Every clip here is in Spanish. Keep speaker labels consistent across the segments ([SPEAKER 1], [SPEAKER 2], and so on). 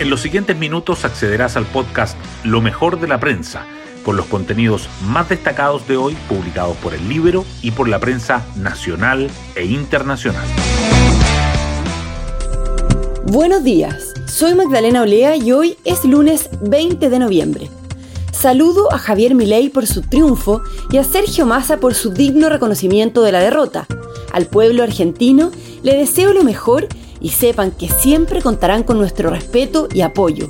[SPEAKER 1] En los siguientes minutos accederás al podcast Lo mejor de la prensa, con los contenidos más destacados de hoy publicados por el libro y por la prensa nacional e internacional.
[SPEAKER 2] Buenos días, soy Magdalena Olea y hoy es lunes 20 de noviembre. Saludo a Javier Milei por su triunfo y a Sergio Massa por su digno reconocimiento de la derrota. Al pueblo argentino le deseo lo mejor y sepan que siempre contarán con nuestro respeto y apoyo.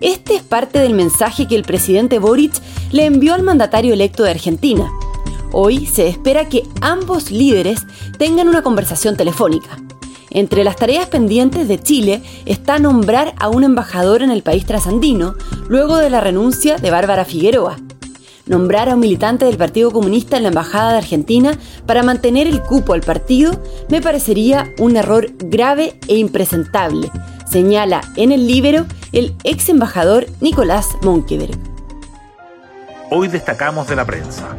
[SPEAKER 2] Este es parte del mensaje que el presidente Boric le envió al mandatario electo de Argentina. Hoy se espera que ambos líderes tengan una conversación telefónica. Entre las tareas pendientes de Chile está nombrar a un embajador en el país trasandino, luego de la renuncia de Bárbara Figueroa nombrar a un militante del Partido Comunista en la Embajada de Argentina para mantener el cupo al partido me parecería un error grave e impresentable, señala en el libro el ex embajador Nicolás Monkeberg.
[SPEAKER 1] Hoy destacamos de la prensa.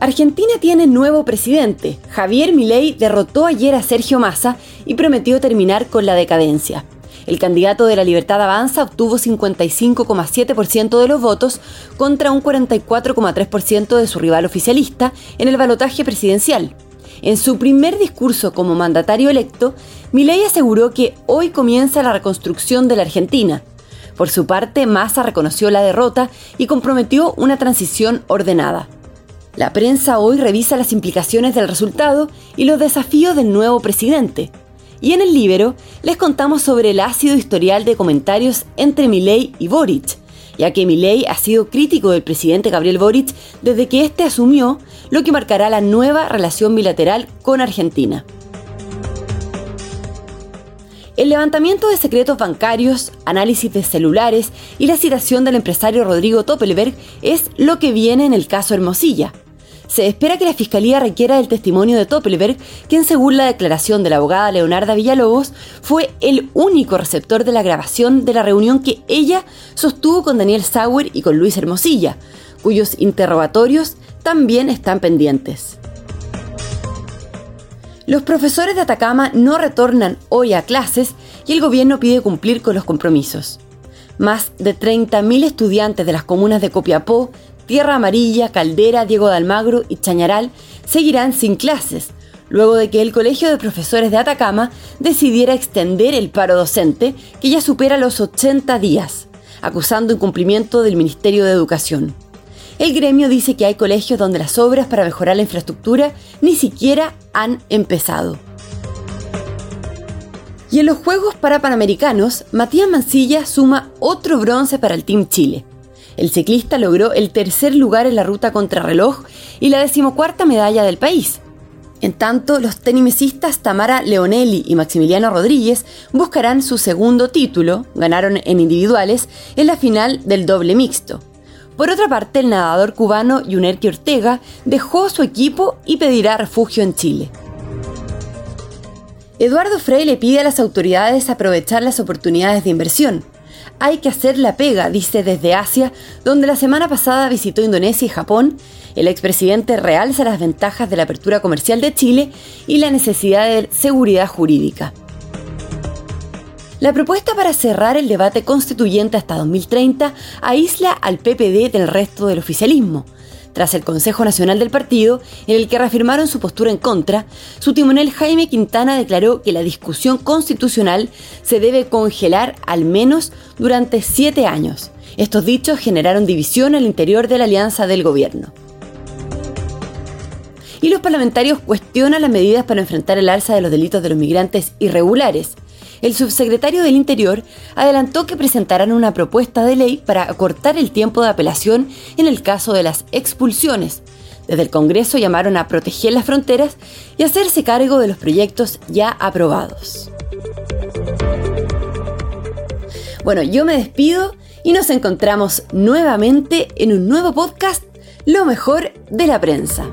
[SPEAKER 2] Argentina tiene nuevo presidente. Javier Milei derrotó ayer a Sergio Massa y prometió terminar con la decadencia. El candidato de la Libertad Avanza obtuvo 55,7% de los votos contra un 44,3% de su rival oficialista en el balotaje presidencial. En su primer discurso como mandatario electo, Milei aseguró que hoy comienza la reconstrucción de la Argentina. Por su parte, Massa reconoció la derrota y comprometió una transición ordenada. La prensa hoy revisa las implicaciones del resultado y los desafíos del nuevo presidente. Y en el libro les contamos sobre el ácido historial de comentarios entre Milei y Boric, ya que Milei ha sido crítico del presidente Gabriel Boric desde que éste asumió, lo que marcará la nueva relación bilateral con Argentina. El levantamiento de secretos bancarios, análisis de celulares y la citación del empresario Rodrigo Toppelberg es lo que viene en el caso Hermosilla se espera que la Fiscalía requiera el testimonio de Toppelberg, quien según la declaración de la abogada Leonarda Villalobos, fue el único receptor de la grabación de la reunión que ella sostuvo con Daniel Sauer y con Luis Hermosilla, cuyos interrogatorios también están pendientes. Los profesores de Atacama no retornan hoy a clases y el gobierno pide cumplir con los compromisos. Más de 30.000 estudiantes de las comunas de Copiapó, Tierra Amarilla, Caldera, Diego de Almagro y Chañaral seguirán sin clases, luego de que el Colegio de Profesores de Atacama decidiera extender el paro docente, que ya supera los 80 días, acusando incumplimiento del Ministerio de Educación. El gremio dice que hay colegios donde las obras para mejorar la infraestructura ni siquiera han empezado. Y en los Juegos para Panamericanos, Matías Mancilla suma otro bronce para el Team Chile. El ciclista logró el tercer lugar en la ruta contrarreloj y la decimocuarta medalla del país. En tanto, los tenimesistas Tamara Leonelli y Maximiliano Rodríguez buscarán su segundo título, ganaron en individuales, en la final del doble mixto. Por otra parte, el nadador cubano Yunerki Ortega dejó su equipo y pedirá refugio en Chile. Eduardo Frey le pide a las autoridades aprovechar las oportunidades de inversión hay que hacer la pega, dice desde Asia, donde la semana pasada visitó Indonesia y Japón. El expresidente realza las ventajas de la apertura comercial de Chile y la necesidad de seguridad jurídica. La propuesta para cerrar el debate constituyente hasta 2030 aísla al PPD del resto del oficialismo. Tras el Consejo Nacional del Partido, en el que reafirmaron su postura en contra, su timonel Jaime Quintana declaró que la discusión constitucional se debe congelar al menos durante siete años. Estos dichos generaron división al interior de la alianza del gobierno. Y los parlamentarios cuestionan las medidas para enfrentar el alza de los delitos de los migrantes irregulares el subsecretario del Interior adelantó que presentarán una propuesta de ley para acortar el tiempo de apelación en el caso de las expulsiones. Desde el Congreso llamaron a proteger las fronteras y hacerse cargo de los proyectos ya aprobados. Bueno, yo me despido y nos encontramos nuevamente en un nuevo podcast, Lo mejor de la prensa.